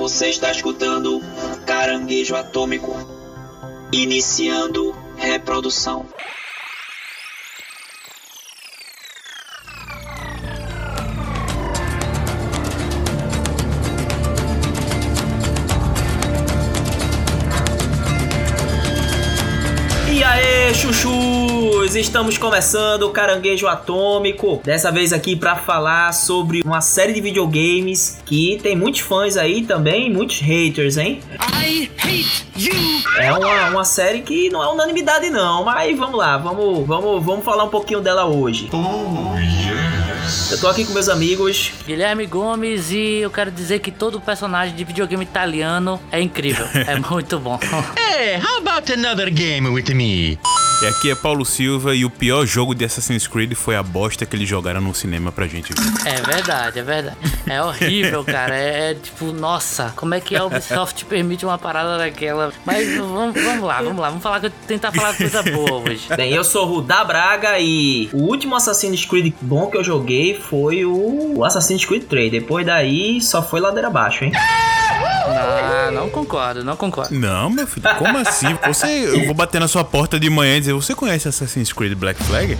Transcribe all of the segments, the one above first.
Você está escutando Caranguejo Atômico. Iniciando reprodução. Chuchus! Estamos começando o Caranguejo Atômico. Dessa vez aqui para falar sobre uma série de videogames que tem muitos fãs aí também, muitos haters, hein? I hate you. É uma, uma série que não é unanimidade não, mas vamos lá, vamos, vamos, vamos falar um pouquinho dela hoje. Eu tô aqui com meus amigos. Guilherme Gomes e eu quero dizer que todo personagem de videogame italiano é incrível. É muito bom. Hey, how about another game with me? E aqui é Paulo Silva e o pior jogo de Assassin's Creed foi a bosta que eles jogaram no cinema pra gente ver. É verdade, é verdade. É horrível, cara. É, é tipo, nossa, como é que a Ubisoft permite uma parada daquela? Mas vamos, vamos lá, vamos lá. Vamos falar, tentar falar coisa boa hoje. Bem, eu sou o Rudá Braga e o último Assassin's Creed bom que eu joguei foi o Assassin's Creed 3. Depois daí só foi ladeira abaixo, hein? Não, não concordo, não concordo. Não, meu filho, como assim? Você, eu vou bater na sua porta de manhã e dizer, você conhece Assassin's Creed Black Flag?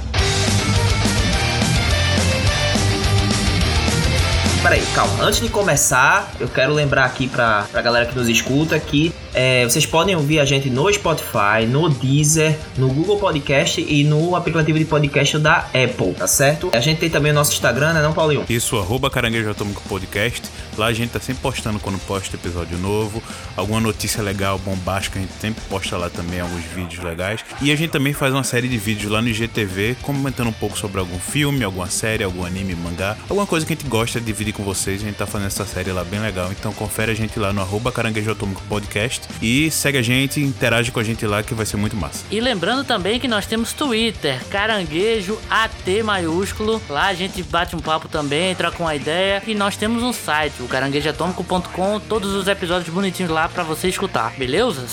Peraí, calma. Antes de começar, eu quero lembrar aqui pra, pra galera que nos escuta que é, vocês podem ouvir a gente no Spotify, no Deezer, no Google Podcast e no aplicativo de podcast da Apple, tá certo? A gente tem também o nosso Instagram, né, não, Paulinho? Isso, arroba Caranguejo Atômico Podcast. Lá a gente tá sempre postando quando posta episódio novo. Alguma notícia legal, bombástica, a gente sempre posta lá também alguns vídeos legais. E a gente também faz uma série de vídeos lá no IGTV, comentando um pouco sobre algum filme, alguma série, algum anime, mangá, alguma coisa que a gente gosta de dividir com vocês. A gente tá fazendo essa série lá bem legal. Então confere a gente lá no arroba Caranguejo Atômico Podcast. E segue a gente, interage com a gente lá que vai ser muito massa. E lembrando também que nós temos Twitter, caranguejo AT maiúsculo. Lá a gente bate um papo também, troca uma ideia. E nós temos um site, o caranguejoatômico.com, todos os episódios bonitinhos lá pra você escutar, beleza?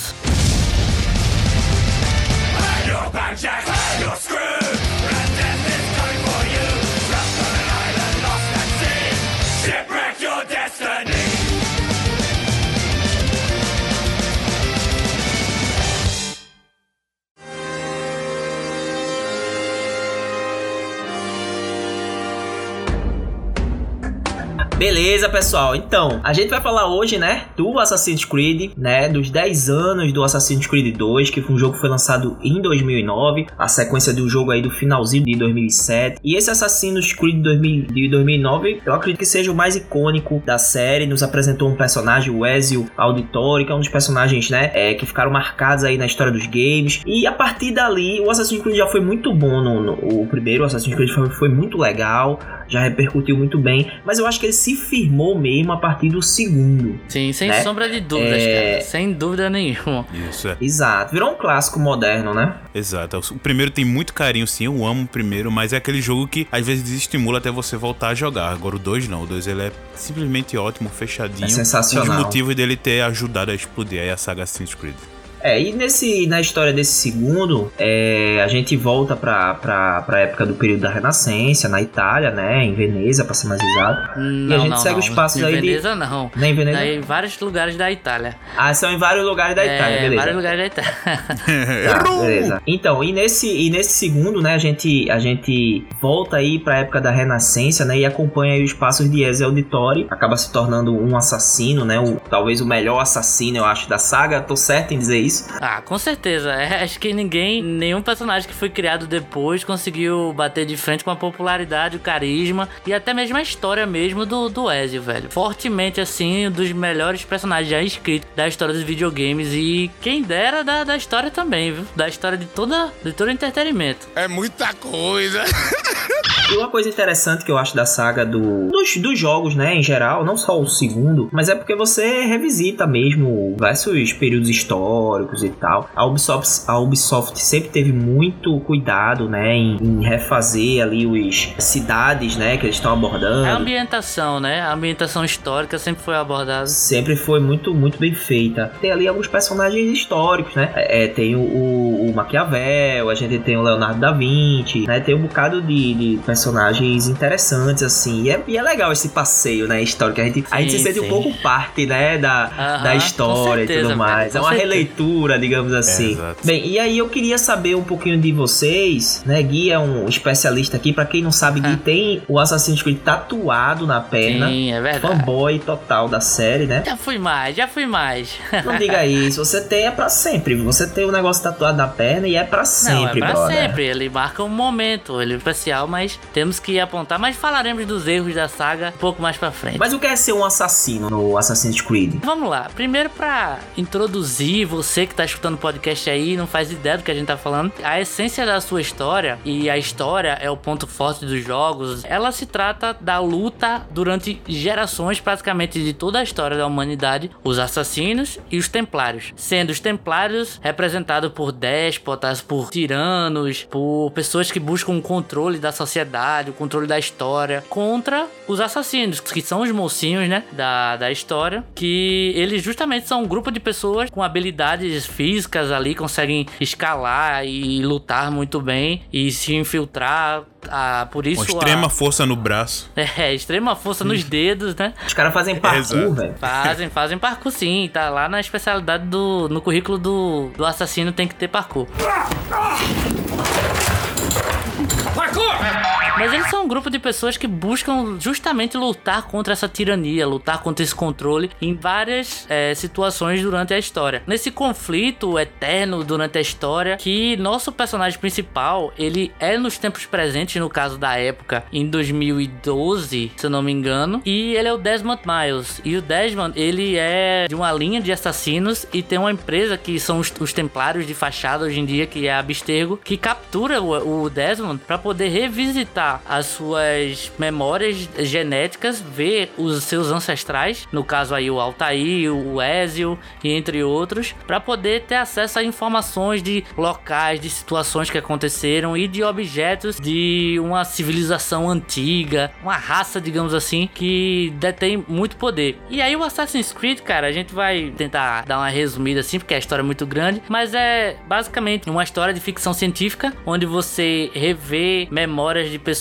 Beleza, pessoal. Então, a gente vai falar hoje, né, do Assassin's Creed, né, dos 10 anos do Assassin's Creed 2, que foi um jogo que foi lançado em 2009, a sequência do jogo aí do finalzinho de 2007. E esse Assassin's Creed 2000 de 2009, eu acredito que seja o mais icônico da série. Nos apresentou um personagem, o Ezio Auditore, que é um dos personagens, né, é, que ficaram marcados aí na história dos games. E a partir dali, o Assassin's Creed já foi muito bom no, no o primeiro Assassin's Creed foi, foi muito legal, já repercutiu muito bem, mas eu acho que ele se firmou mesmo a partir do segundo. Sim, sem Né? sombra de dúvidas, É. cara. Sem dúvida nenhuma. Isso, é. Exato, virou um clássico moderno, né? Exato. O primeiro tem muito carinho, sim. Eu amo o primeiro, mas é aquele jogo que às vezes desestimula até você voltar a jogar. Agora o 2 não. O 2 ele é simplesmente ótimo, fechadinho. É sensacional. Um dos motivos dele ter ajudado a explodir aí a saga Assassin's Creed. É, e nesse, na história desse segundo, é, a gente volta pra, pra, pra época do período da Renascença, na Itália, né? Em Veneza, pra ser mais exato. Não, a gente não, segue não. os passos em aí de- Veneza, não. Nem em Veneza? Em vários lugares da Itália. Ah, são em vários lugares da Itália, é, beleza. vários lugares da Itália. Tá, beleza. Então, e nesse, e nesse segundo, né, a gente, a gente volta aí pra época da Renascença, né, e acompanha aí os passos de Ezio Auditore, acaba se tornando um assassino, né, o, talvez o melhor assassino, eu acho, da saga, tô certo em dizer isso? Ah, com certeza. É, acho que ninguém, nenhum personagem que foi criado depois conseguiu bater de frente com a popularidade, o carisma e até mesmo a história mesmo do, do Ezio, velho. Fortemente, assim, um dos melhores personagens já escritos da história dos videogames e quem dera da, da história também, viu? Da história de toda, de todo o entretenimento. É muita coisa. E uma coisa interessante que eu acho da saga do, dos, dos jogos, né, em geral, não só o segundo, mas é porque você revisita mesmo diversos períodos históricos e tal. A Ubisoft, a Ubisoft sempre teve muito cuidado, né, em, em refazer ali os cidades, né, que eles estão abordando. A ambientação, né? A ambientação histórica sempre foi abordada. sempre foi muito, muito bem feita. Tem ali alguns personagens históricos, né? É, é, tem o, o, o Maquiavel, a gente tem o Leonardo da Vinci, né? Tem um bocado de, de personagens interessantes, assim. E é, e é legal esse passeio, né, histórico. A gente, a gente se Sim, sente um sim. pouco parte, né, da, Aham, da com história e certeza, tudo mais. velho, é uma certeza. releitura, digamos assim. exato. Bem, e aí eu queria saber um pouquinho de vocês, né? Gui é um especialista aqui. Pra quem não sabe, Gui Ah. tem o Assassin's Creed tatuado na perna. Sim, é verdade. Fanboy total da série, né? Já fui mais, já fui mais. Não diga isso, você tem é pra sempre. Você tem o negócio tatuado na perna e é pra sempre, Não, é pra brother. sempre. Ele marca um momento, ele é especial, mas temos que apontar. Mas falaremos dos erros da saga um pouco mais pra frente. Mas o que é ser um assassino no Assassin's Creed? Vamos lá, primeiro pra introduzir você que tá escutando o podcast aí e não faz ideia do que a gente tá falando, a essência da sua história, e a história é o ponto forte dos jogos, ela se trata da luta durante gerações praticamente de toda a história da humanidade, os assassinos e os templários, sendo os templários representados por déspotas, por tiranos, por pessoas que buscam o controle da sociedade, o controle da história, contra os assassinos, que são os mocinhos, né, da, da história, que eles justamente são um grupo de pessoas com habilidades físicas ali, conseguem escalar e lutar muito bem e se infiltrar. Ah, por isso Com extrema a, força no braço. é, extrema força nos dedos, né? Os caras fazem parkour, Exato. velho. Fazem, fazem parkour sim, tá lá na especialidade do. No currículo do, do assassino tem que ter parkour. 快过来！Mas eles são um grupo de pessoas que buscam justamente lutar contra essa tirania, lutar contra esse controle em várias é, situações durante a história. Nesse conflito eterno durante a história, que nosso personagem principal, ele é nos tempos presentes, no caso da época, em 2012, se eu não me engano, e ele é o Desmond Miles. E o Desmond, ele é de uma linha de assassinos e tem uma empresa que são os, os templários de fachada hoje em dia, que é a Abstergo, que captura o, o Desmond para poder revisitar as suas memórias genéticas, ver os seus ancestrais, no caso aí o Altair, o Ezio entre outros, para poder ter acesso a informações de locais, de situações que aconteceram e de objetos de uma civilização antiga, uma raça, digamos assim, que detém muito poder. E aí o Assassin's Creed, cara, a gente vai tentar dar uma resumida assim, porque a história é muito grande, mas é basicamente uma história de ficção científica onde você revê memórias de pessoas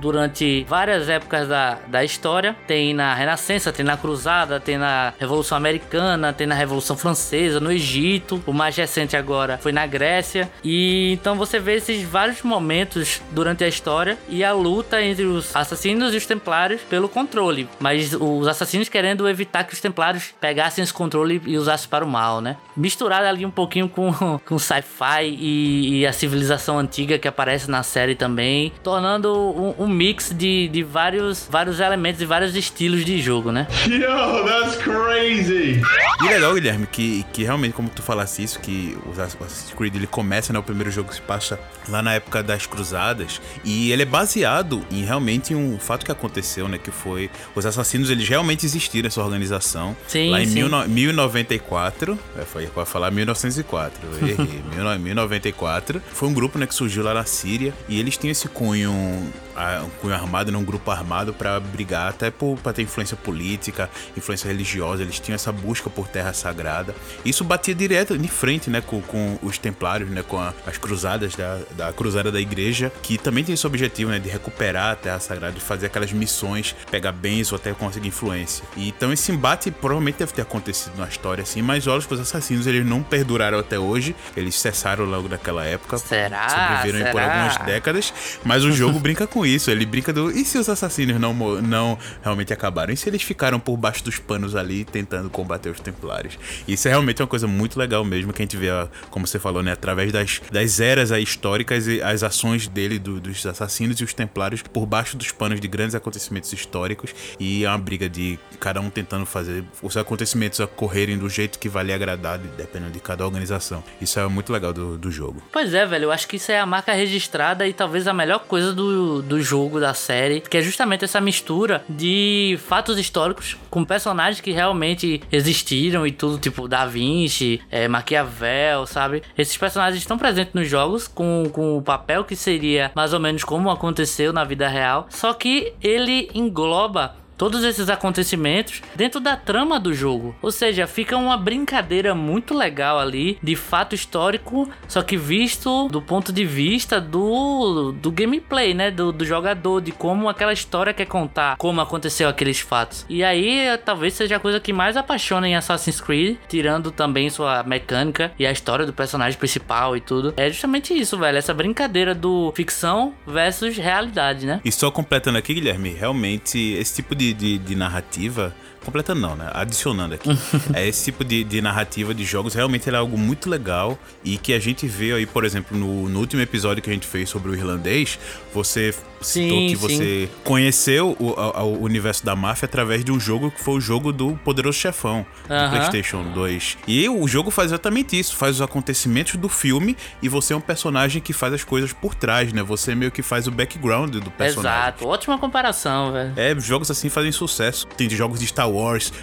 durante várias épocas da, da história. Tem na Renascença, tem na Cruzada, tem na Revolução Americana, tem na Revolução Francesa, no Egito. O mais recente agora foi na Grécia. E então você vê esses vários momentos durante a história e a luta entre os assassinos e os templários pelo controle. Mas os assassinos querendo evitar que os templários pegassem esse controle e usassem para o mal, né? Misturado ali um pouquinho com, com sci-fi e, e a civilização antiga que aparece na série também, tornando um, um mix de, de vários, vários elementos e vários estilos de jogo, né? Yo, that's crazy. E legal, Guilherme, que, que realmente, como tu falasse isso, que o Assassin's Creed ele começa, né? O primeiro jogo se passa lá na época das Cruzadas. E ele é baseado em realmente um fato que aconteceu, né? Que foi. Os assassinos, eles realmente existiram, essa organização. Sim, lá em sim. mil no- 1094. É, foi pra falar 1904. Eu errei. 1094. Foi um grupo, né? Que surgiu lá na Síria. E eles tinham esse cunho. Ah, Um cunho armado, né, um grupo armado pra brigar, até por, pra ter influência política, influência religiosa. Eles tinham essa busca por terra sagrada. Isso batia direto de frente, né, com, com os templários, né, com a- as cruzadas da, da cruzada da igreja, que também tem esse objetivo, né, de recuperar a terra sagrada, de fazer aquelas missões, pegar bens ou até conseguir influência. E, então esse embate provavelmente deve ter acontecido na história, assim, mas olha, os assassinos eles não perduraram até hoje, eles cessaram logo naquela época. Será? Sobreviveram aí por Será? algumas décadas, mas o jogo brinca com isso, ele brinca do. E se os assassinos não, não realmente acabaram? E se eles ficaram por baixo dos panos ali tentando combater os templários? Isso é realmente uma coisa muito legal mesmo, que a gente vê, como você falou, né, através das, das eras históricas e as ações dele, do- dos assassinos e os templários, por baixo dos panos de grandes acontecimentos históricos. E é uma briga de cada um tentando fazer os acontecimentos ocorrerem do jeito que vai lhe agradar, dependendo de cada organização. Isso é muito legal do, do jogo. Pois é, velho, eu acho que isso é a marca registrada e talvez a melhor coisa do, do jogo, da série, que é justamente essa mistura de fatos históricos com personagens que realmente existiram e tudo, tipo Da Vinci, é, Maquiavel, sabe? Esses personagens estão presentes nos jogos com, com o papel que seria mais ou menos como aconteceu na vida real, só que ele engloba todos esses acontecimentos dentro da trama do jogo. Ou seja, fica uma brincadeira muito legal ali de fato histórico, só que visto do ponto de vista do, do gameplay, né? Do, do jogador, de como aquela história quer contar, como aconteceu aqueles fatos. E aí, talvez seja a coisa que mais apaixona em Assassin's Creed, tirando também sua mecânica e a história do personagem principal e tudo. É justamente isso, velho. Essa brincadeira do ficção versus realidade, né? E só completando aqui, Guilherme, realmente esse tipo de, de, de narrativa completando não, né? Adicionando aqui. é esse tipo de, de, narrativa de jogos realmente é algo muito legal e que a gente vê aí, por exemplo, no, no último episódio que a gente fez sobre o irlandês, você citou Sim, que você sim. conheceu o, a- o universo da máfia através de um jogo que foi o jogo do Poderoso Chefão, do Aham. PlayStation 2. E o jogo faz exatamente isso, faz os acontecimentos do filme e você é um personagem que faz as coisas por trás, né? Você meio que faz o background do personagem. Exato. Ótima comparação, velho. É, jogos assim fazem sucesso. Tem jogos de Star Wars,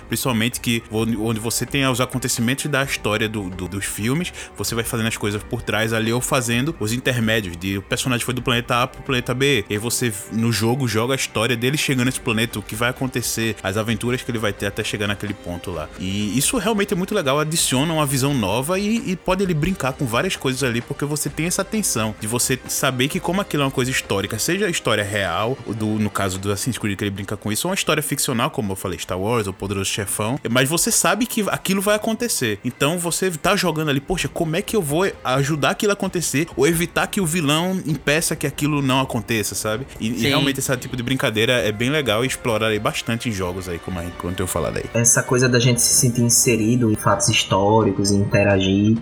principalmente, que onde você tem os acontecimentos da história do, do- dos filmes, você vai fazendo as coisas por trás ali ou fazendo os intermédios. De o personagem foi do planeta A pro planeta B. E aí você, no jogo, joga a história dele chegando nesse planeta, o que vai acontecer, as aventuras que ele vai ter até chegar naquele ponto lá. E isso realmente é muito legal, adiciona uma visão nova e, e pode ele brincar com várias coisas ali, porque você tem essa atenção de você saber que, como aquilo é uma coisa histórica, seja a história real, do, no caso do Assassin's Creed que ele brinca com isso, ou uma história ficcional, como eu falei, Star Wars, ou Poderoso Chefão, mas você sabe que aquilo vai acontecer. Então você tá jogando ali, poxa, como é que eu vou ajudar aquilo a acontecer, ou evitar que o vilão impeça que aquilo não aconteça, sabe? E, e realmente esse tipo de brincadeira é bem legal e explorar aí bastante em jogos aí, como a gente como eu falado aí. essa coisa da gente se sentir inserido em fatos históricos e interagir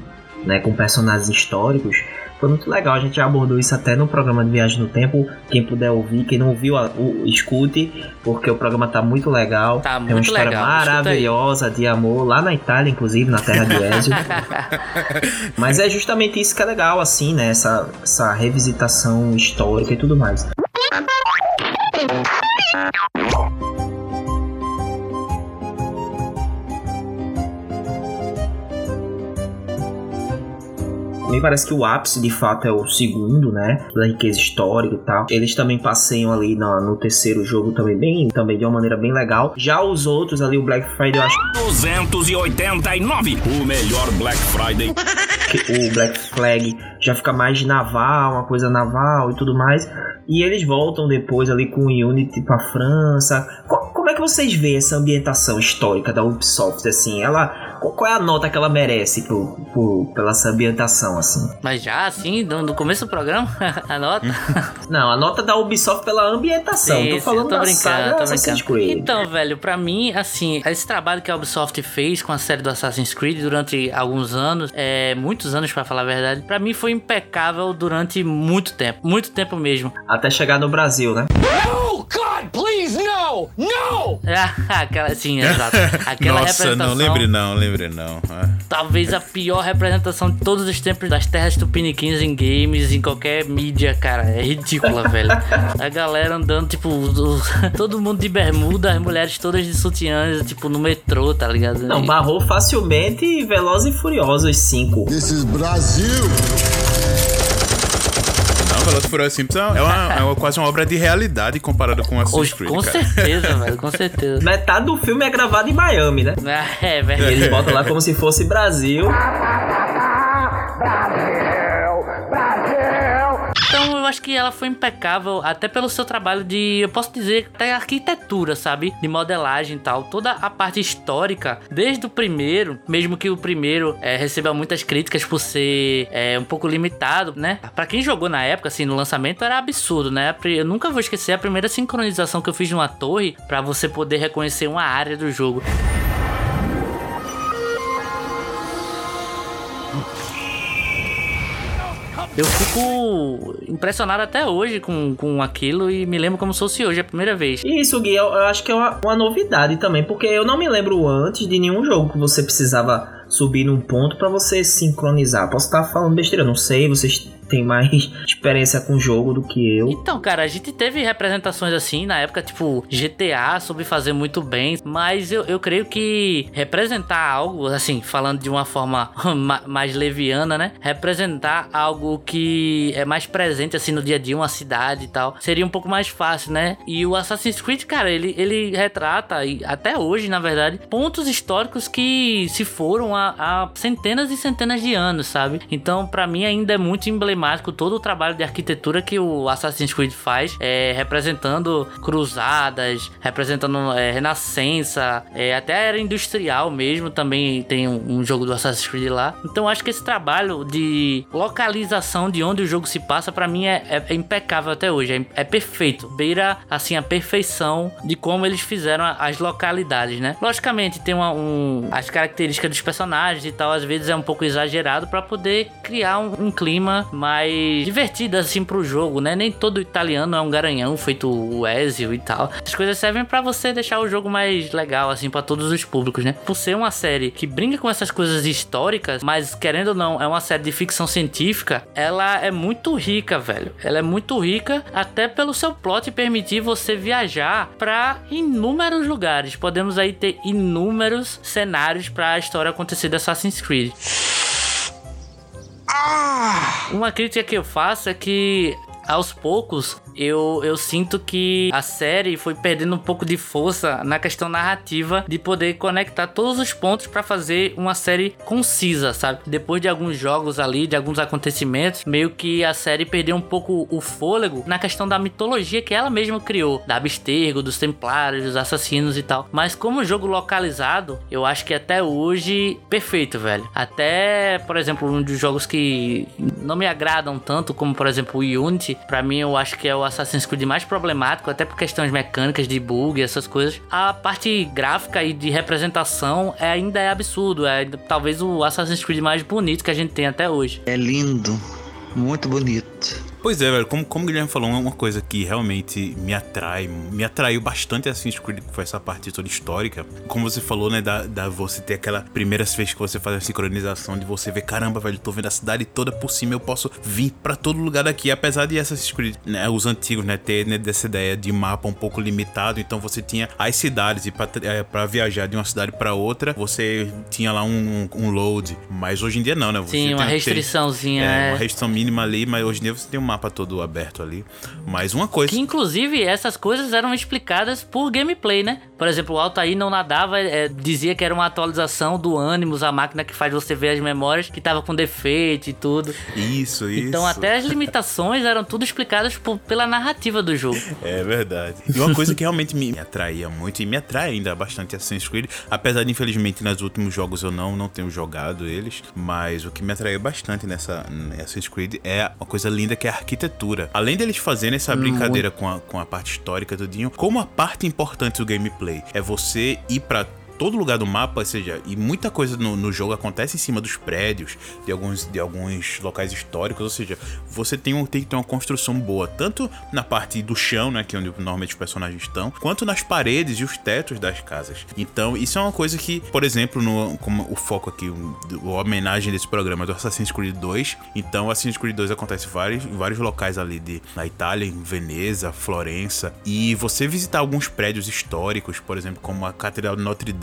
né, com personagens históricos foi muito legal. A gente já abordou isso até no programa de Viagem no Tempo. Quem puder ouvir, quem não ouviu, escute, porque o programa tá muito legal. Tá Tem uma história legal, maravilhosa de amor lá na Itália, inclusive, na terra de Ezio. Mas é justamente isso que é legal, assim, né? Essa, essa revisitação histórica e tudo mais. Parece que o ápice de fato é o segundo, né? Da riqueza histórica e tal. Eles também passeiam ali no, no terceiro jogo também bem, também de uma maneira bem legal. Já os outros ali, o Black Friday, eu acho 289. O melhor Black Friday. que o Black Flag já fica mais naval, uma coisa naval e tudo mais. E eles voltam depois ali com o Unity pra França. Co- como é que vocês veem essa ambientação histórica da Ubisoft, assim? Ela, qual é a nota que ela merece por, por- pela essa ambientação, assim? Mas já, assim, no, no começo do programa, a nota. Não, a nota da Ubisoft pela ambientação. Sim, tô sim, falando eu tô da brincando, saga tô Assassin's brincando. Creed. Então, velho, pra mim, assim, esse trabalho que a Ubisoft fez com a série do Assassin's Creed durante alguns anos, é, muitos anos pra falar a verdade, pra mim foi impecável durante muito tempo, muito tempo mesmo. Até chegar no Brasil, né? Oh, God, please, no! No! Aquela, sim, exato. Aquela Nossa, representação, não lembre não, lembre não. Ah. talvez a pior representação de todos os tempos das terras tupiniquins em games, em qualquer mídia, cara. É ridícula, velho. A galera andando, tipo, todo mundo de bermuda, as mulheres todas de sutiãs, tipo, no metrô, tá ligado? Não, barrou facilmente Velozes e Furiosos 5. This is Brazil. Velozes e Furiosos Simples é, uma, é uma- quase uma obra de realidade comparada com Assassin's Hoje, Creed, com cara. certeza, velho, com certeza. Metade do filme é gravado em Miami, né? É, E velho. eles botam lá como se fosse Brasil. Então eu acho que ela foi impecável, até pelo seu trabalho de, eu posso dizer, até arquitetura, sabe? De modelagem e tal. Toda a parte histórica, desde o primeiro, mesmo que o primeiro é, receba muitas críticas por ser é, um pouco limitado, né? Pra quem jogou na época, assim, no lançamento, era absurdo, né? Eu nunca vou esquecer a primeira sincronização que eu fiz numa torre pra você poder reconhecer uma área do jogo. Eu fico impressionado até hoje com, com aquilo e me lembro como se fosse hoje, a primeira vez. E isso, Gui, eu, eu acho que é uma, uma novidade também, porque eu não me lembro antes de nenhum jogo que você precisava subir num ponto pra você sincronizar. Posso estar falando besteira, não sei, vocês tem mais experiência com o jogo do que eu. Então, cara, a gente teve representações assim na época, tipo GTA, soube fazer muito bem, mas eu, eu creio que representar algo, assim, falando de uma forma ma- mais leviana, né? Representar algo que é mais presente, assim, no dia a dia, uma cidade e tal, seria um pouco mais fácil, né? E o Assassin's Creed, cara, ele, ele retrata, e até hoje, na verdade, pontos históricos que se foram há, há centenas e centenas de anos, sabe? Então, pra mim, ainda é muito emblemático todo o trabalho de arquitetura que o Assassin's Creed faz, é, representando cruzadas, representando é, renascença, é, até a era industrial mesmo, também tem um, um jogo do Assassin's Creed lá. Então, acho que esse trabalho de localização de onde o jogo se passa, pra mim, é, é- é impecável até hoje, é, é perfeito. Beira, assim, a perfeição de como eles fizeram as localidades, né? Logicamente, tem uma, um, as características dos personagens e tal, às vezes é um pouco exagerado pra poder criar um, um clima mais divertido, assim, pro jogo, né? Nem todo italiano é um garanhão feito o Ezio e tal. As coisas servem pra você deixar o jogo mais legal, assim, pra todos os públicos, né? Por ser uma série que brinca com essas coisas históricas, mas querendo ou não, é uma série de ficção científica, ela é muito rica, velho. Ela é muito rica até pelo seu plot permitir você viajar pra inúmeros lugares. Podemos aí ter inúmeros cenários pra a história acontecer de Assassin's Creed. Uma crítica que eu faço é que aos poucos eu, eu sinto que a série foi perdendo um pouco de força na questão narrativa de poder conectar todos os pontos pra fazer uma série concisa, sabe? Depois de alguns jogos ali, de alguns acontecimentos, meio que a série perdeu um pouco o fôlego na questão da mitologia que ela mesma criou, da Abstergo, dos Templários, dos assassinos e tal. Mas como jogo localizado, eu acho que até hoje perfeito, velho. Até, por exemplo, um dos jogos que não me agradam tanto, como por exemplo o Unity, pra mim eu acho que é o Assassin's Creed mais problemático, até por questões mecânicas de bug e essas coisas. A parte gráfica e de representação é, ainda é absurdo, é talvez o Assassin's Creed mais bonito que a gente tem até hoje. É lindo, muito bonito. Pois é, velho, como, como o Guilherme falou, uma coisa que realmente me atrai, me atraiu bastante Assassin's Creed, que foi essa parte toda histórica. Como você falou, né, da, da você ter aquela primeira vez que você faz a sincronização, de você ver, caramba, velho, tô vendo a cidade toda por cima, eu posso vir pra todo lugar daqui. Apesar de Assassin's Creed, né, os antigos, né, ter né, dessa ideia de mapa um pouco limitado, então você tinha as cidades e é, pra viajar de uma cidade pra outra, você tinha lá um, um load. Mas hoje em dia não, né? Você Sim, uma restriçãozinha, é, é. uma restrição mínima ali, mas hoje em dia você tem um mapa todo aberto ali. Mas uma coisa. Que inclusive essas coisas eram explicadas por gameplay, né? Por exemplo, o Altair não nadava, é, dizia que era uma atualização do Animus, a máquina que faz você ver as memórias, que tava com defeito e tudo. Isso, isso. Então até as limitações eram tudo explicadas por- pela narrativa do jogo. É verdade. E uma coisa que realmente me atraía muito e me atrai ainda bastante Assassin's Creed, apesar de infelizmente nos últimos jogos eu não, não tenho jogado eles, mas o que me atraiu bastante nessa nessa Assassin's Creed é uma coisa linda que é a arquitetura. Além deles fazerem essa brincadeira com a, com a parte histórica tudinho, como a parte importante do gameplay é você ir pra todo lugar do mapa, ou seja, e muita coisa no, no jogo acontece em cima dos prédios, de alguns, de alguns locais históricos, ou seja, você tem, um, tem que ter uma construção boa, tanto na parte do chão, né, que é onde normalmente os personagens estão, quanto nas paredes e os tetos das casas. Então, isso é uma coisa que, por exemplo, no, como o foco aqui, o, a homenagem desse programa é do Assassin's Creed 2, então Assassin's Creed 2 acontece em vários, vários locais ali de, na Itália, em Veneza, Florença, e você visitar alguns prédios históricos, por exemplo, como a Catedral de Notre Dame,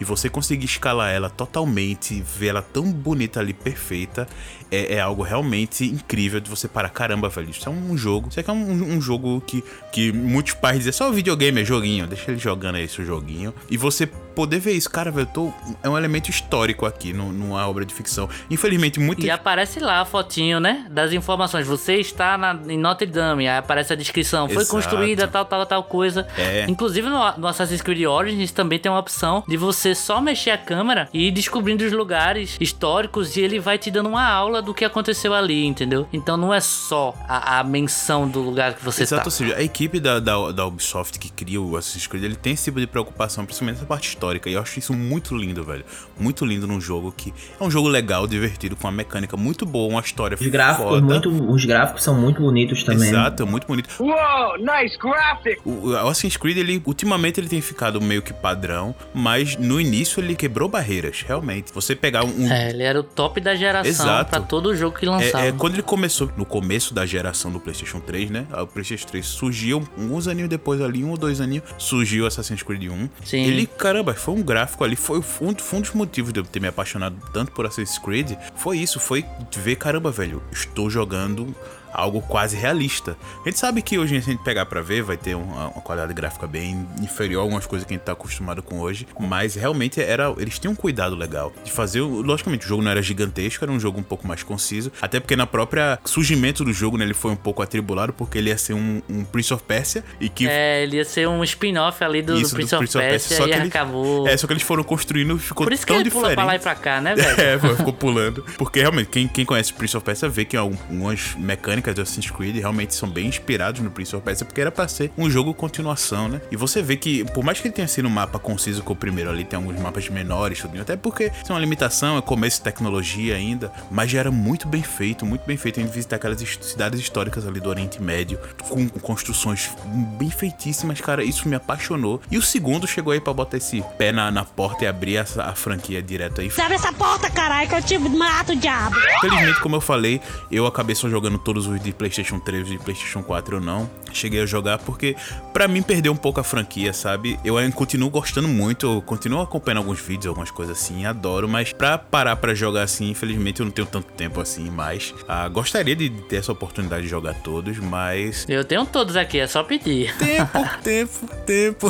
e você conseguir escalar ela totalmente, ver ela tão bonita ali, perfeita, é, é algo realmente incrível de você parar. Caramba, velho, isso é um jogo. Isso aqui é um, um jogo que, que muitos pais dizem, só videogame, é joguinho, deixa ele jogando aí seu joguinho. E você poder ver isso, cara, velho, tô, é um elemento histórico aqui no, numa obra de ficção. Infelizmente, muito. E aparece lá a fotinho, né? Das informações. Você está na, em Notre Dame. Aí aparece a descrição. Foi Exato. construída tal, tal, tal coisa. É. Inclusive no, no Assassin's Creed Origins também tem uma opção de você só mexer a câmera e ir descobrindo os lugares históricos e ele vai te dando uma aula do que aconteceu ali, entendeu? Então não é só a, a menção do lugar que você Exato, tá. ou seja, a equipe da, da, da Ubisoft que cria o Assassin's Creed, ele tem esse tipo de preocupação, principalmente essa parte histórica. E eu acho isso muito lindo, velho. Muito lindo num jogo que é um jogo legal, divertido, com uma mecânica muito boa, uma história Os gráficos, foda. muito, os gráficos são muito bonitos também. Exato, é muito bonito. Whoa, nice graphic. O o Assassin's Creed, ele, ultimamente, ele tem ficado meio que padrão, mas no início ele quebrou barreiras, realmente. Você pegar um. É, ele era o top da geração pra todo jogo que lançava. É, é, quando ele começou, no começo da geração do PlayStation 3, né? O PlayStation 3 surgiu, uns aninhos depois ali, um ou dois aninhos, surgiu Assassin's Creed 1. Sim. Ele, caramba, foi um gráfico ali, foi, um, foi um dos motivos de eu ter me apaixonado tanto por Assassin's Creed. Foi isso, foi ver, caramba, velho, estou jogando algo quase realista. A gente sabe que hoje, se a gente pegar pra ver, vai ter uma, uma qualidade gráfica bem inferior a algumas coisas que a gente tá acostumado com hoje, mas realmente era, eles tinham um cuidado legal de fazer, o- logicamente, o jogo não era gigantesco, era um jogo um pouco mais conciso, até porque na própria surgimento do jogo, né, ele foi um pouco atribulado porque ele ia ser um, um Prince of Persia e que É, ele ia ser um spin-off ali do, do Isso, Prince, of Persia, só e que ele- acabou. É, só que eles foram construindo ficou Por isso que ele pula diferente. pra lá e pra cá, né, velho? É, ficou pulando. Porque realmente, quem, quem conhece Prince of Persia vê que algumas mecânicas do Assassin's Creed realmente são bem inspirados no Prince of Persia, porque era pra ser um jogo continuação, né? E você vê que, por mais que ele tenha sido um mapa conciso com o primeiro ali, tem alguns mapas menores, tudinho, até porque tem uma limitação, é começo de tecnologia ainda, mas já era muito bem feito, muito bem feito em visitar aquelas cidades históricas ali do Oriente Médio, com construções bem feitíssimas, cara, isso me apaixonou. E o segundo chegou aí pra botar esse pé na, na porta e abrir essa, a franquia direto aí. Abre essa porta, caralho, que eu te mato, diabo. Felizmente, como eu falei, eu acabei só jogando todos os de PlayStation 3 e de PlayStation 4 eu não. Cheguei a jogar porque, pra mim, perdeu um pouco a franquia, sabe? Eu ainda continuo gostando muito, eu continuo acompanhando alguns vídeos, algumas coisas assim, adoro, mas pra parar pra jogar assim, infelizmente eu não tenho tanto tempo assim mais. Ah, gostaria de ter essa oportunidade de jogar todos, mas. Eu tenho todos aqui, é só pedir. Tempo, tempo, tempo.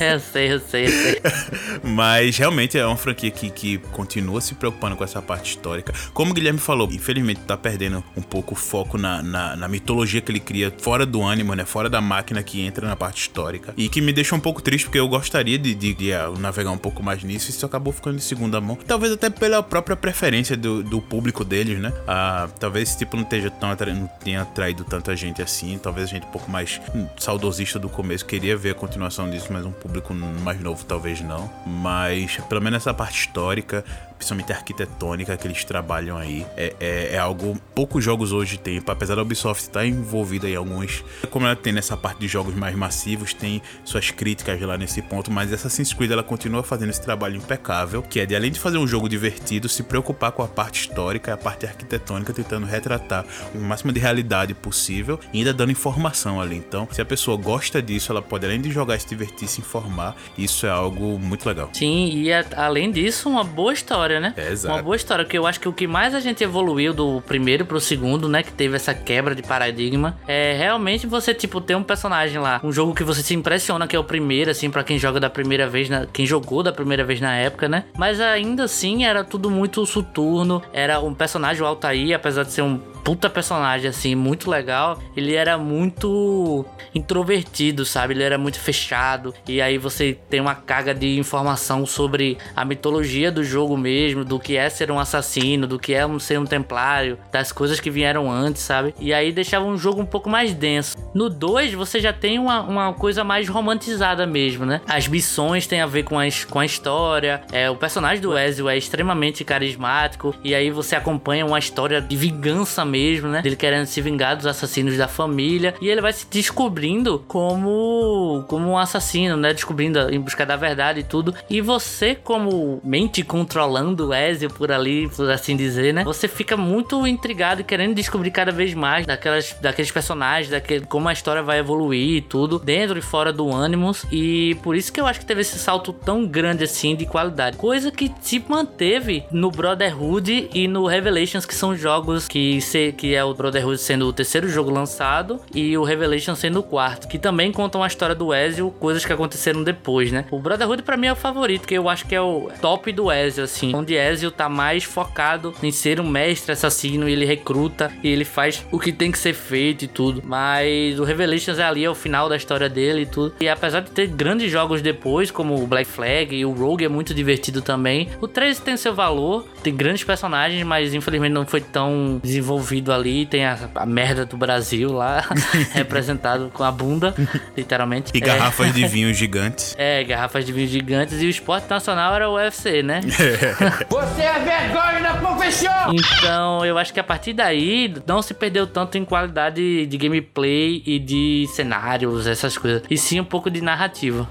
eu sei, eu sei, eu sei. Mas realmente é uma franquia que, que continua se preocupando com essa parte histórica. Como o Guilherme falou, infelizmente tá perdendo um pouco o foco na, na, na mitologia que ele cria fora do ânimo, né? Fora da máquina que entra na parte histórica. E que me deixa um pouco triste, porque eu gostaria de, de, de, ah, navegar um pouco mais nisso. Isso acabou ficando de segunda mão. Talvez até pela própria preferência do, do público deles, né? Ah, talvez esse tipo não, esteja tão não tenha atraído tanta gente assim. Talvez a gente um pouco mais hum, saudosista do começo queria ver a continuação disso, mas um público mais novo talvez não. Mas pelo menos essa parte histórica, principalmente arquitetônica que eles trabalham aí, é, é, é algo poucos jogos hoje têm. Apesar da Ubisoft estar envolvida em alguns, como ela tem nessa parte de jogos mais massivos, tem suas críticas lá nesse ponto, mas Assassin's Creed ela continua fazendo esse trabalho impecável, que é de além de fazer um jogo divertido, se preocupar com a parte histórica e a parte arquitetônica, tentando retratar o máximo de realidade possível e ainda dando informação ali. Então, se a pessoa gosta disso, ela pode além de jogar, se divertir, se informar. Isso é algo muito legal. Sim, e a- além disso, uma boa história, né? É, exato. Uma boa história, que eu acho que o que mais a gente evoluiu do primeiro pro segundo, né? Que teve essa quebra de paradigma, é realmente você, tipo, ter um personagem lá, um jogo que você se impressiona, que é o primeiro, assim, pra quem joga da primeira vez, na, quem jogou da primeira vez na época, né? Mas ainda assim era tudo muito soturno, era um personagem, o Altair, apesar de ser um puta personagem, assim, muito legal. Ele era muito introvertido, sabe? Ele era muito fechado. E aí você tem uma carga de informação sobre a mitologia do jogo mesmo, do que é ser um assassino, do que é ser um templário, das coisas que vieram antes, sabe? E aí deixava um jogo um pouco mais denso. No 2, você já tem uma, uma coisa mais romantizada mesmo, né? As missões têm a ver com a, his- com a história. É, o personagem do Ezio é extremamente carismático. E aí você acompanha uma história de vingança mesmo, né? Dele querendo se vingar dos assassinos da família. E ele vai se descobrindo como, como um assassino, né? Descobrindo em busca da verdade e tudo. E você, como mente controlando o Ezio por ali, por assim dizer, né? Você fica muito intrigado querendo descobrir cada vez mais daquelas, daqueles personagens, daquele, como a história vai evoluir e tudo, dentro e fora do Animus. E por isso que eu acho que teve esse salto tão grande assim de qualidade. Coisa que se manteve no Brotherhood e no Revelations, que são jogos que, se, que é o Brotherhood sendo o terceiro jogo lançado e o Revelation sendo o quarto, que também contam a história do Ezio, coisas que aconteceram depois, né? O Brotherhood pra mim é o favorito, que eu acho que é o top do Ezio, assim, onde Ezio tá mais focado em ser um mestre assassino e ele recruta e ele faz o que tem que ser feito e tudo. Mas o Revelations é ali, é o final da história dele e tudo. E apesar de ter grandes jogos depois, como o Black Flag e o Rogue é muito divertido também, o 3 tem seu valor, tem grandes personagens, mas infelizmente não foi tão desenvolvido envolvido ali, tem a, a merda do Brasil lá, representado com a bunda, literalmente. E É. garrafas de vinho gigantes. É, garrafas de vinho gigantes e o esporte nacional era o UFC, né? Você é vergonha da profissão! Então, eu acho que a partir daí não se perdeu tanto em qualidade de gameplay e de cenários, essas coisas. E sim um pouco de narrativa.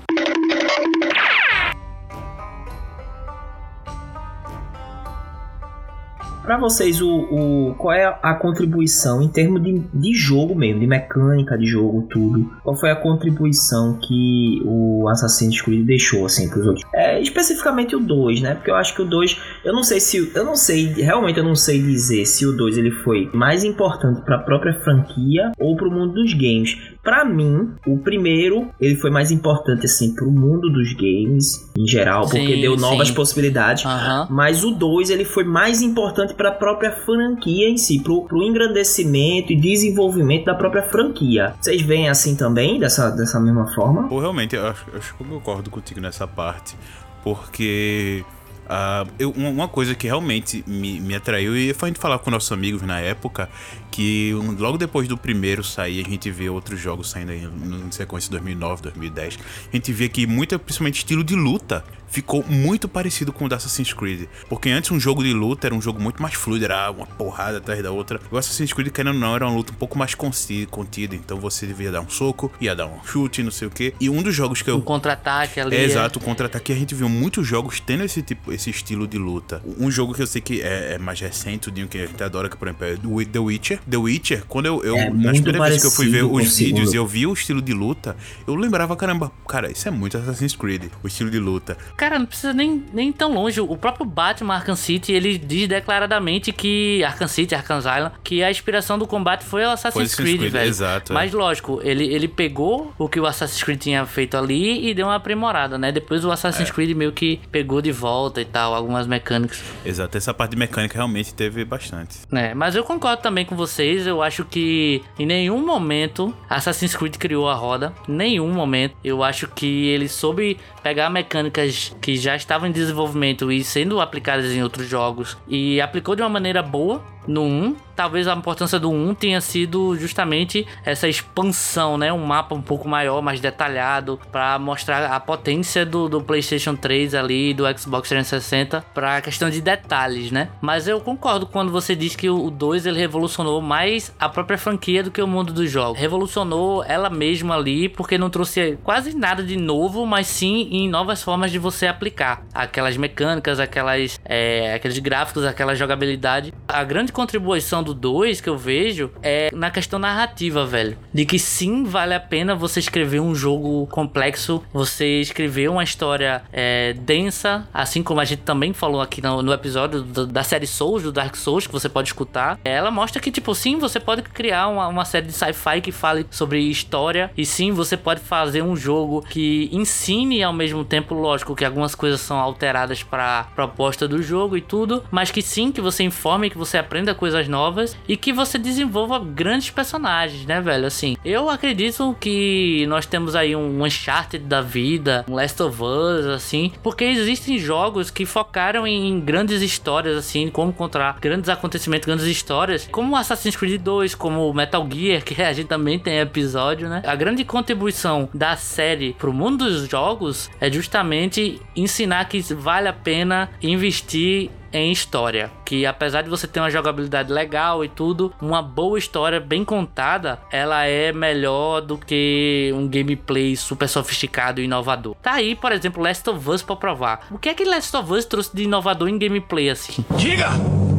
Pra vocês, o, o, qual é a contribuição em termos de, de jogo mesmo, de mecânica de jogo, tudo? Qual foi a contribuição que o Assassin's Creed deixou, assim, pros outros? É, especificamente o 2, né? Porque eu acho que o 2, eu não sei se, eu não sei, realmente eu não sei dizer se o 2 ele foi mais importante pra própria franquia ou pro mundo dos games. Pra mim, o primeiro, ele foi mais importante, assim, pro mundo dos games, em geral, porque Sim, deu novas sim. possibilidades. Aham. Mas o 2 ele foi mais importante para a própria franquia em si, pro, pro engrandecimento e desenvolvimento da própria franquia. Vocês veem assim também, dessa, dessa mesma forma? Ou realmente, eu acho, eu acho que eu concordo contigo nessa parte. Porque ah, eu- uma- coisa que realmente me, me atraiu, e foi a gente falar com nossos amigos na época, que logo depois do primeiro sair, a gente vê outros jogos saindo aí em sequência de 2009, 2010. A gente vê que muito, principalmente estilo de luta, ficou muito parecido com o da Assassin's Creed. Porque antes um jogo de luta era um jogo muito mais fluido, era uma porrada atrás da outra. O Assassin's Creed, querendo ou não, era uma luta um pouco mais contida. Então você devia dar um soco, ia dar um chute, não sei o quê. E um dos jogos que eu Um contra-ataque ali. é, exato, o contra-ataque a gente viu muitos jogos tendo esse tipo, esse estilo de luta. Um jogo que eu sei que é, é mais recente, o Dinho, que a gente adora, que por exemplo é The Witcher. The Witcher, quando eu, eu É nas primeiras vezes que eu fui ver os o segundo. vídeos e eu vi o estilo de luta, eu lembrava, caramba, cara, isso é muito Assassin's Creed, o estilo de luta. Cara, não precisa nem, nem tão longe. O próprio Batman Arkham City, ele diz declaradamente que Arkham City, Arkham Island, que a inspiração do combate foi o Assassin's, Foi Assassin's Creed, Creed, velho. exato, é. Mas lógico, ele, ele pegou o que o Assassin's Creed tinha feito ali e deu uma aprimorada, né? Depois o Assassin's É. Creed meio que pegou de volta e tal, algumas mecânicas. Exato, essa parte de mecânica realmente teve bastante. É, mas eu concordo também com vocês. Eu acho que em nenhum momento Assassin's Creed criou a roda. Nenhum momento. Eu acho que ele soube pegar mecânicas que já estavam em desenvolvimento e sendo aplicadas em outros jogos e aplicou de uma maneira boa no 1. Talvez a importância do 1 tenha sido justamente essa expansão, né? Um mapa um pouco maior, mais detalhado, para mostrar a potência do, do PlayStation 3 ali, do Xbox 360, para questão de detalhes, né? Mas eu concordo quando você diz que o 2 ele revolucionou mais a própria franquia do que o mundo dos jogos. Revolucionou ela mesma ali, porque não trouxe quase nada de novo, mas sim em novas formas de você aplicar aquelas mecânicas, aquelas, é, aqueles gráficos, aquela jogabilidade. A grande contribuição do 2 que eu vejo é na questão narrativa, velho. De que sim, vale a pena você escrever um jogo complexo, você escrever uma história é, densa, assim como a gente também falou aqui no, no episódio do- da série Souls, do Dark Souls, que você pode escutar. Ela mostra que, tipo, sim, você pode criar uma, uma série de sci-fi que fale sobre história, e sim, você pode fazer um jogo que ensine ao mesmo tempo, lógico, que algumas coisas são alteradas para proposta do jogo e tudo, mas que sim, que você informe, que você aprenda coisas novas e que você desenvolva grandes personagens, né, velho? Assim, eu acredito que nós temos aí um Uncharted da vida, um Last of Us, assim, porque existem jogos que focaram em grandes histórias, assim, como contar grandes acontecimentos, grandes histórias, como Assassin's Creed 2, como Metal Gear, que a gente também tem episódio, né? A grande contribuição da série pro mundo dos jogos é justamente ensinar que vale a pena investir em história. Que apesar de você ter uma jogabilidade legal e tudo, uma boa história bem contada, ela é melhor do que um gameplay super sofisticado e inovador. Tá aí, por exemplo, Last of Us pra provar. O que é que Last of Us trouxe de inovador em gameplay assim? Diga!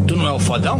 Tu não é o fodão?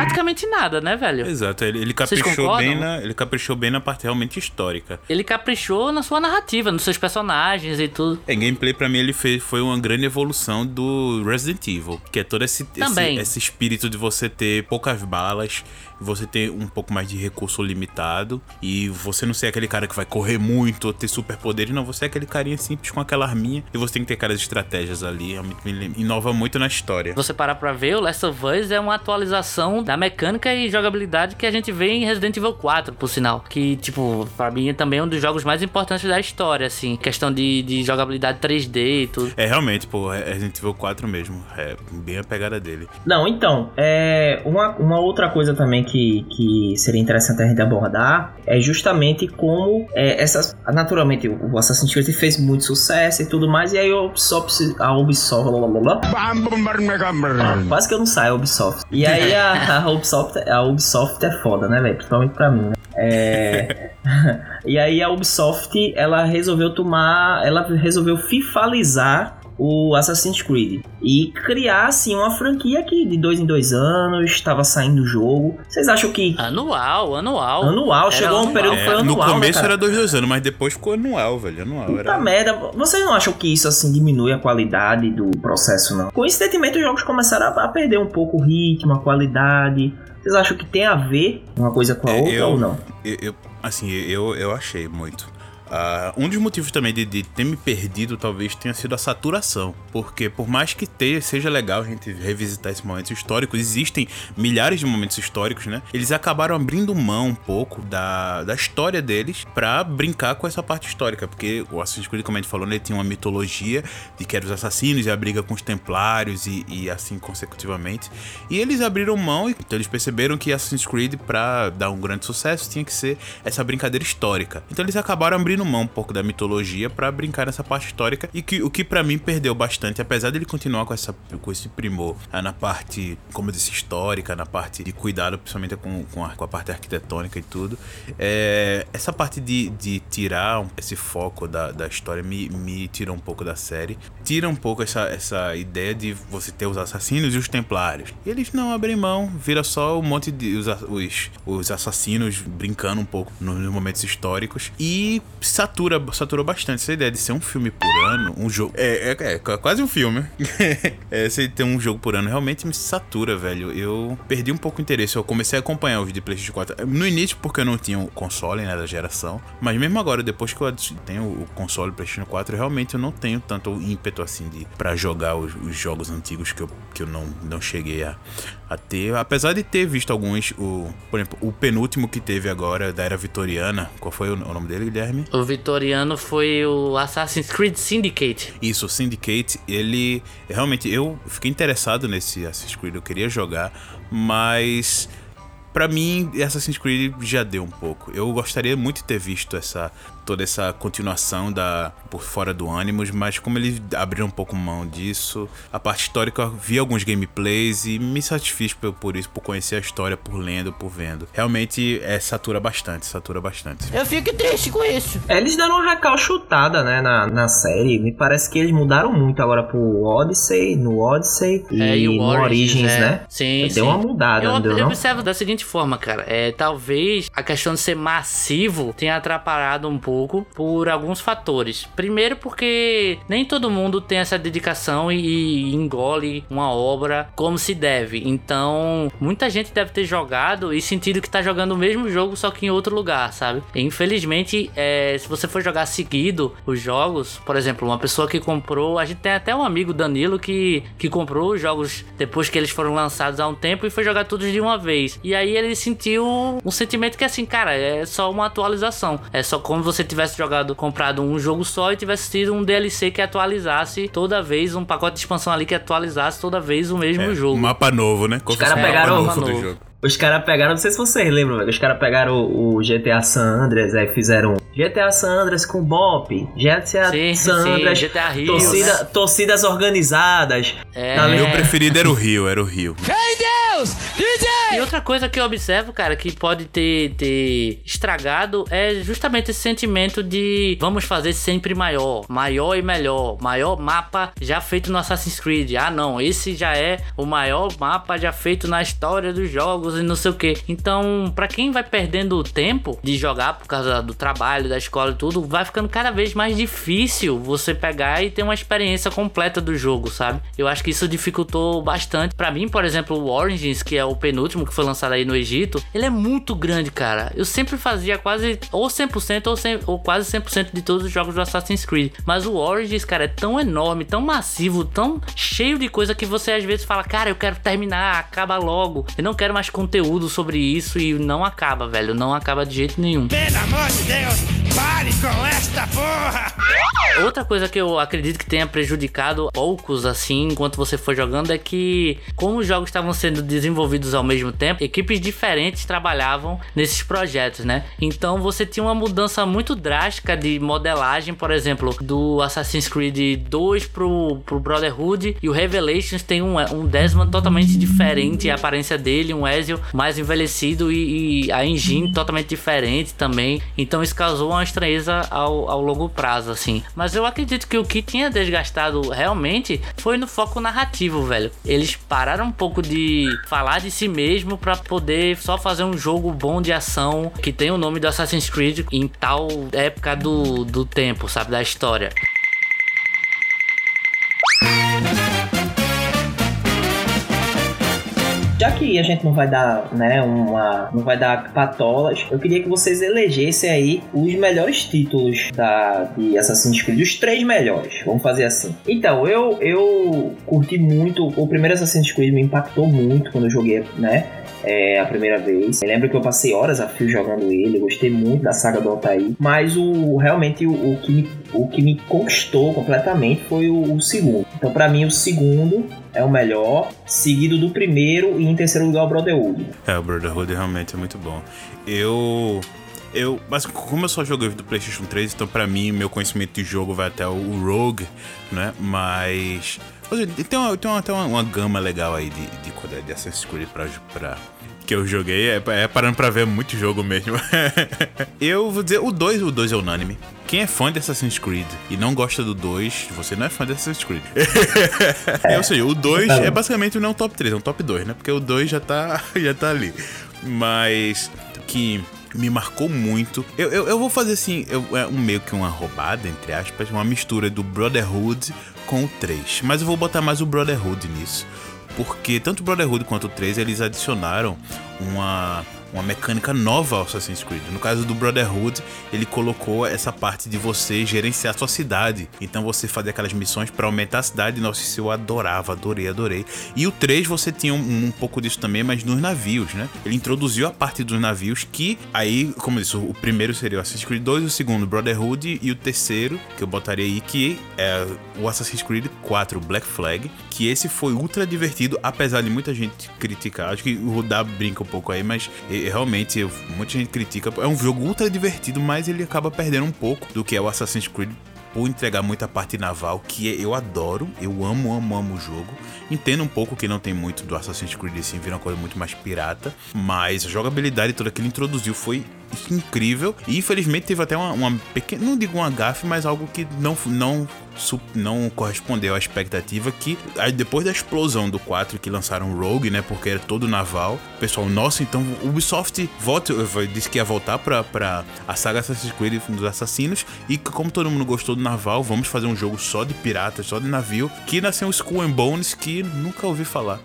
Praticamente nada, né, velho? Exato, ele, ele caprichou bem na, ele caprichou bem na parte realmente histórica. Ele caprichou na sua narrativa, nos seus personagens e tudo. É, gameplay pra mim ele fez, foi uma grande evolução do Resident Evil, que é todo esse, esse, esse espírito de você ter poucas balas, você ter um pouco mais de recurso limitado e você não ser aquele cara que vai correr muito ou ter superpoderes, não, você é aquele carinha simples com aquela arminha e você tem que ter aquelas estratégias ali, realmente me lem- inova muito na história. Você parar pra ver, o Last of Us é uma atualização da mecânica e jogabilidade que a gente vê em Resident Evil 4, por sinal. Que, tipo, pra mim é também um dos jogos mais importantes da história, assim. Questão de, de jogabilidade 3D e tudo. É realmente, pô, é Resident Evil 4 mesmo. É bem a pegada dele. Não, então, é uma, uma outra coisa também que, que seria interessante a gente abordar é justamente como é, essas. Naturalmente, o Assassin's Creed fez muito sucesso e tudo mais, e aí a Ubisoft. A Ubisoft. Ah, quase que eu não saio, a Ubisoft. E aí a, a, Ubisoft, a Ubisoft é foda, né, velho? Principalmente pra mim, né? É. e aí a Ubisoft, ela resolveu tomar. Ela resolveu fifalizar o Assassin's Creed e criar assim uma franquia que de dois em dois anos estava saindo o jogo. Vocês acham que anual, anual, anual chegou um período é, foi anual. No né, começo né, era dois dois anos, mas depois ficou anual, velho, anual. Puta era... merda. Vocês não acham que isso assim diminui a qualidade do processo não? Coincidentemente os jogos começaram a, a perder um pouco o ritmo, a qualidade. Vocês acham que tem a ver uma coisa com a É, outra eu- ou não? Eu, eu- assim, eu, eu achei muito. Ah, um dos motivos também de, de ter me perdido talvez tenha sido a saturação. Porque por mais que tenha, seja legal a gente revisitar esses momentos históricos, existem milhares de momentos históricos, né? Eles acabaram abrindo mão um pouco da, da história deles pra brincar com essa parte histórica. Porque o Assassin's Creed, como a gente falou, né, ele tinha uma mitologia de que eram os assassinos e a briga com os templários e, e assim consecutivamente. E eles abriram mão e então eles perceberam que Assassin's Creed, pra dar um grande sucesso, tinha que ser essa brincadeira histórica. Então eles acabaram abrindo mão um pouco da mitologia pra brincar nessa parte histórica e que o que pra mim perdeu bastante, apesar dele continuar com essa com esse primor ah, na parte, como eu disse, histórica, na parte de cuidado, principalmente com, com, a, com a parte arquitetônica e tudo. É, essa parte de, de tirar esse foco da, da história me, me tira um pouco da série. Tira um pouco essa, essa ideia de você ter os assassinos e os templários. E eles não abrem mão, vira só um monte de os, os, os assassinos brincando um pouco nos momentos históricos. E satura, saturou bastante essa ideia de ser um filme por ano, um jogo. É, é, é quase um filme. é, você ter um jogo por ano realmente me satura, velho. Eu perdi um pouco o interesse. Eu comecei a acompanhar os de PlayStation 4. No início, porque eu não tinha o console, né, da geração. Mas mesmo agora, depois que eu tenho o console PlayStation 4, realmente eu não tenho tanto ímpeto assim de para jogar os, os jogos antigos que eu, que eu não, não cheguei a, a ter. Apesar de ter visto alguns, o, por exemplo, o penúltimo que teve agora da era vitoriana. Qual foi o, o nome dele, Guilherme? O vitoriano foi o Assassin's Creed Syndicate. Isso, o Syndicate, ele realmente eu fiquei interessado nesse Assassin's Creed, eu queria jogar, mas pra mim Assassin's Creed já deu um pouco. Eu gostaria muito de ter visto essa toda essa continuação da por fora do Animus, mas como eles abriram um pouco mão disso, a parte histórica eu vi alguns gameplays e me satisfiz por, por isso, por conhecer a história, por lendo, por vendo. Realmente é satura bastante, satura bastante. Eu fico triste com isso. É, Eles deram uma recalchutada, né, na, na série. Me parece que eles mudaram muito agora pro Odyssey, no Odyssey e, É, e o no Origins, Origins, é. né? Sim, Deu sim. uma mudada, Eu, não deu eu não? observo da seguinte forma, cara. É, talvez a questão de ser massivo tenha atrapalhado um pouco por alguns fatores. Primeiro, porque nem todo mundo tem essa dedicação e, e engole uma obra como se deve. Então, muita gente deve ter jogado e sentido que tá jogando o mesmo jogo, só que em outro lugar, sabe? Infelizmente, é, se você for jogar seguido os jogos, por exemplo, uma pessoa que comprou. A gente tem até um amigo, Danilo, que, que comprou os jogos depois que eles foram lançados há um tempo e foi jogar todos de uma vez. E aí ele sentiu um sentimento que, assim, cara, é só uma atualização. É só como você tivesse jogado, comprado um jogo só e tivesse tido um DLC que atualizasse toda vez, um pacote de expansão ali que atualizasse toda vez o mesmo É, jogo. um mapa novo, né? Os caras pegaram- novo do novo. Os caras pegaram, não sei se vocês lembram, velho. Os caras pegaram o, o GTA San Andreas, aí fizeram GTA San Andreas com Bop, GTA Sim, San sim, Andreas, GTA Rio, torcida- né? torcidas organizadas. É. tá Meu preferido era o Rio, era o Rio. E outra coisa que eu observo, cara, que pode ter, ter estragado é justamente esse sentimento de vamos fazer sempre maior, maior e melhor, maior mapa já feito no Assassin's Creed. Ah, não, esse já é o maior mapa já feito na história dos jogos e não sei o que. Então, pra quem vai perdendo o tempo de jogar por causa do trabalho, da escola e tudo, vai ficando cada vez mais difícil você pegar e ter uma experiência completa do jogo, sabe? Eu acho que isso dificultou bastante. Pra mim, por exemplo, o Origins Origins, que é o penúltimo que foi lançado aí no Egito, ele é muito grande, cara. Eu sempre fazia quase ou 100% ou, 100, ou quase 100% de todos os jogos do Assassin's Creed. Mas o Origins, cara, é tão enorme, tão massivo, tão cheio de coisa que você às vezes fala, cara, eu quero terminar, acaba logo. Eu não quero mais conteúdo sobre isso e não acaba, velho. Não acaba de jeito nenhum. Pelo amor de Deus, pare com esta porra! Outra coisa que eu acredito que tenha prejudicado poucos assim enquanto você for jogando é que, como os jogos estavam sendo desenvolvidos ao mesmo tempo, equipes diferentes trabalhavam nesses projetos, né? Então você tinha uma mudança muito drástica de modelagem, por exemplo, do Assassin's Creed 2 pro, pro Brotherhood e o Revelations tem um, um Desmond totalmente diferente, a aparência dele, um Ezio mais envelhecido e, e a engine totalmente diferente também. Então isso causou uma estranheza ao, ao longo prazo, assim. Mas eu acredito que o que tinha desgastado realmente foi no foco narrativo, velho. Eles pararam um pouco de falar de si mesmo para poder só fazer um jogo bom de ação que tem o nome do Assassin's Creed em tal época do, do tempo, sabe? Da história. Já que a gente não vai dar, né, uma. não vai dar patolas, eu queria que vocês elegessem aí os melhores títulos da, de Assassin's Creed, os três melhores, vamos fazer assim. Então, eu, eu curti muito, o primeiro Assassin's Creed me impactou muito quando eu joguei, né? É, a primeira vez. Eu lembro que eu passei horas a fio jogando ele, gostei muito da saga do Altair, mas o realmente o, o que me, o que me conquistou completamente foi o, o segundo. Então, para mim, o segundo é o melhor, seguido do primeiro e em terceiro lugar o Brotherhood. É, o Brotherhood realmente é muito bom. Eu. Eu, mas como eu só joguei do PlayStation 3, então pra mim meu conhecimento de jogo vai até o Rogue, né? Mas. Tem, uma, tem uma, até uma, uma, gama legal aí de, de, de Assassin's Creed pra, pra, que eu joguei. É, é, parando pra ver muito jogo mesmo. eu vou dizer, o 2, o 2 é unânime. Quem é fã de Assassin's Creed e não gosta do 2, você não é fã de Assassin's Creed. é. Ou seja, o 2 é basicamente não um top 3, é um top 2, né? Porque o 2 já tá, já tá ali. Mas que me marcou muito. Eu, eu, eu vou fazer assim, eu, é um meio que uma roubada, entre aspas, uma mistura do Brotherhood com o 3. Mas eu vou botar mais o Brotherhood nisso. Porque tanto o Brotherhood quanto o 3 eles adicionaram uma uma mecânica nova ao Assassin's Creed. No caso do Brotherhood, ele colocou essa parte de você gerenciar sua cidade. Então você fazia aquelas missões para aumentar a cidade. Nossa, isso eu adorava, adorei, adorei. E o 3 você tinha um, um, pouco disso também, mas nos navios, né? Ele introduziu a parte dos navios que aí, como eu disse, o primeiro seria o Assassin's Creed 2, o segundo Brotherhood e o terceiro que eu botaria aí que é o Assassin's Creed 4 Black Flag, que esse foi ultra divertido, apesar de muita gente criticar. Acho que o Rudá brinca um pouco aí, mas realmente muita gente critica. É um jogo ultra divertido, mas ele acaba perdendo um pouco do que é o Assassin's Creed por entregar muita parte naval, que eu adoro, eu amo, amo, amo o jogo. Entendo um pouco que não tem muito do Assassin's Creed assim, vira uma coisa muito mais pirata, mas a jogabilidade toda que ele introduziu foi incrível e infelizmente teve até uma, uma pequena, não digo uma gafe, mas algo que não, não não correspondeu à expectativa que depois da explosão do 4 que lançaram Rogue, né, porque era todo naval, o pessoal, nossa, então o Ubisoft volta, disse que ia voltar pra, a saga Assassin's Creed dos assassinos e como todo mundo gostou do naval, vamos fazer um jogo só de piratas, só de navio, que nasceu um Skull and Bones que nunca ouvi falar.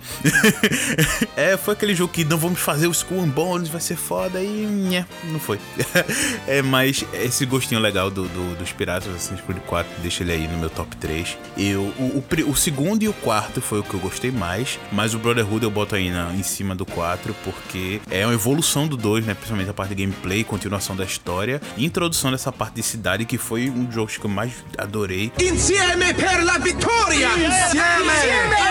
é, foi aquele jogo que não vamos fazer o Skull and Bones, vai ser foda e nhé, não foi. é, mas esse gostinho legal do, do, dos piratas Assassin's Creed 4, deixa ele aí no meu top 3. Eu, o, o, o, segundo e o quarto foi o que eu gostei mais, mas o Brotherhood eu boto aí na, em cima do 4 porque é uma evolução do 2, né? Principalmente a parte de gameplay, continuação da história e introdução dessa parte de cidade que foi um dos jogos que eu mais adorei. Insieme per la vittoria! Insieme!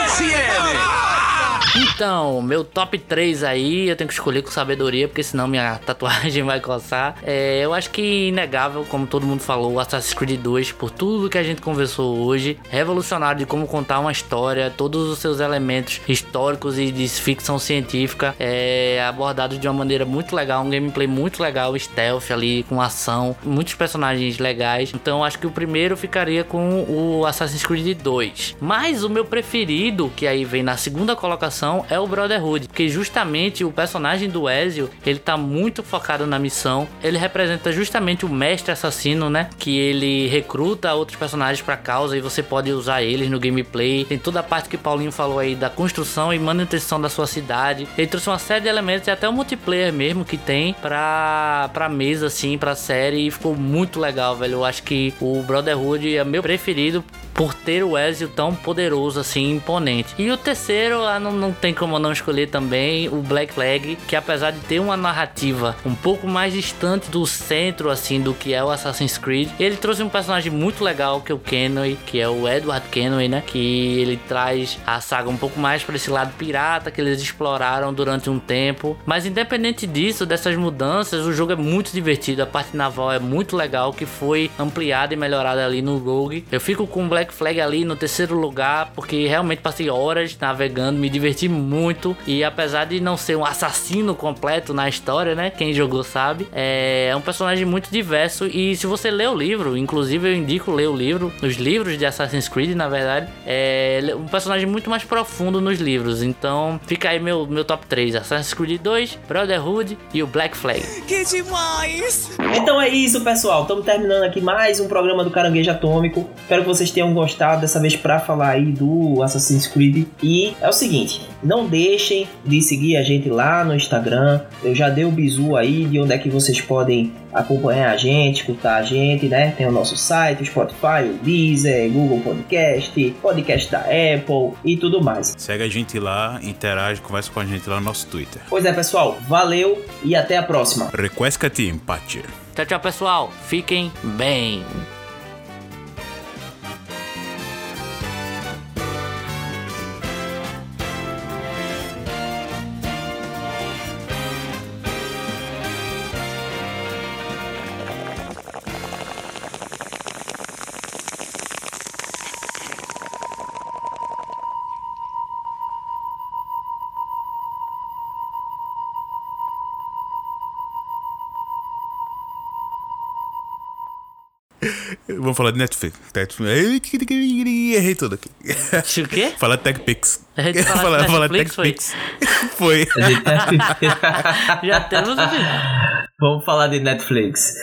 Insieme! Então, meu top 3 aí, eu tenho que escolher com sabedoria, porque senão minha tatuagem vai coçar. É, eu acho que inegável, como todo mundo falou, Assassin's Creed 2, por tudo que a gente conversou hoje, revolucionário de como contar uma história, todos os seus elementos históricos e de ficção científica, é abordado de uma maneira muito legal, um gameplay muito legal, stealth ali, com ação, muitos personagens legais. Então, acho que o primeiro ficaria com o Assassin's Creed 2. Mas o meu preferido, que aí vem na segunda colocação, missão é o Brotherhood, porque justamente o personagem do Ezio, ele tá muito focado na missão. Ele representa justamente o mestre assassino, né? Que ele recruta outros personagens pra causa e você pode usar eles no gameplay. Tem toda a parte que Paulinho falou aí da construção e manutenção da sua cidade. Ele trouxe uma série de elementos e até o multiplayer mesmo que tem pra, pra mesa, assim, pra série. E ficou muito legal, velho. Eu acho que o Brotherhood é meu preferido por ter o Ezio tão poderoso assim, imponente. E o terceiro, ah, não, não tem como não escolher também o Black Flag, que apesar de ter uma narrativa um pouco mais distante do centro assim do que é o Assassin's Creed, ele trouxe um personagem muito legal que é o Kenway, que é o Edward Kenway, né? Que ele traz a saga um pouco mais para esse lado pirata que eles exploraram durante um tempo. Mas independente disso, dessas mudanças, o jogo é muito divertido, a parte naval é muito legal, que foi ampliada e melhorada ali no Rogue. Eu fico com o Black Flag ali no terceiro lugar, porque realmente passei horas navegando, me diverti muito. E apesar de não ser um assassino completo na história, né? Quem jogou sabe, é um personagem muito diverso. E se você lê o livro, inclusive eu indico ler o livro, os livros de Assassin's Creed, na verdade, é um personagem muito mais profundo nos livros. Então fica aí meu, meu top 3: Assassin's Creed 2, Brotherhood e o Black Flag. Que demais! Então é isso, pessoal. Estamos terminando aqui mais um programa do Caranguejo Atômico. Espero que vocês tenham gostado dessa vez para falar aí do Assassin's Creed. E é o seguinte, não deixem de seguir a gente lá no Instagram. Eu já dei o bizu aí de onde é que vocês podem acompanhar a gente, escutar a gente, né? Tem o nosso site, o Spotify, o Deezer, Google Podcast, podcast da Apple e tudo mais. Segue a gente lá, interage, conversa com a gente lá no nosso Twitter. Pois é, pessoal, valeu e até a próxima. Requesca-te empate. Tchau, tchau, pessoal. Fiquem bem. Vamos falar de Netflix. Netflix. Errei tudo aqui. O quê? Fala TechPix. A gente fala Fala, TechPix. Foi. Já temos o final. Vamos falar de Netflix.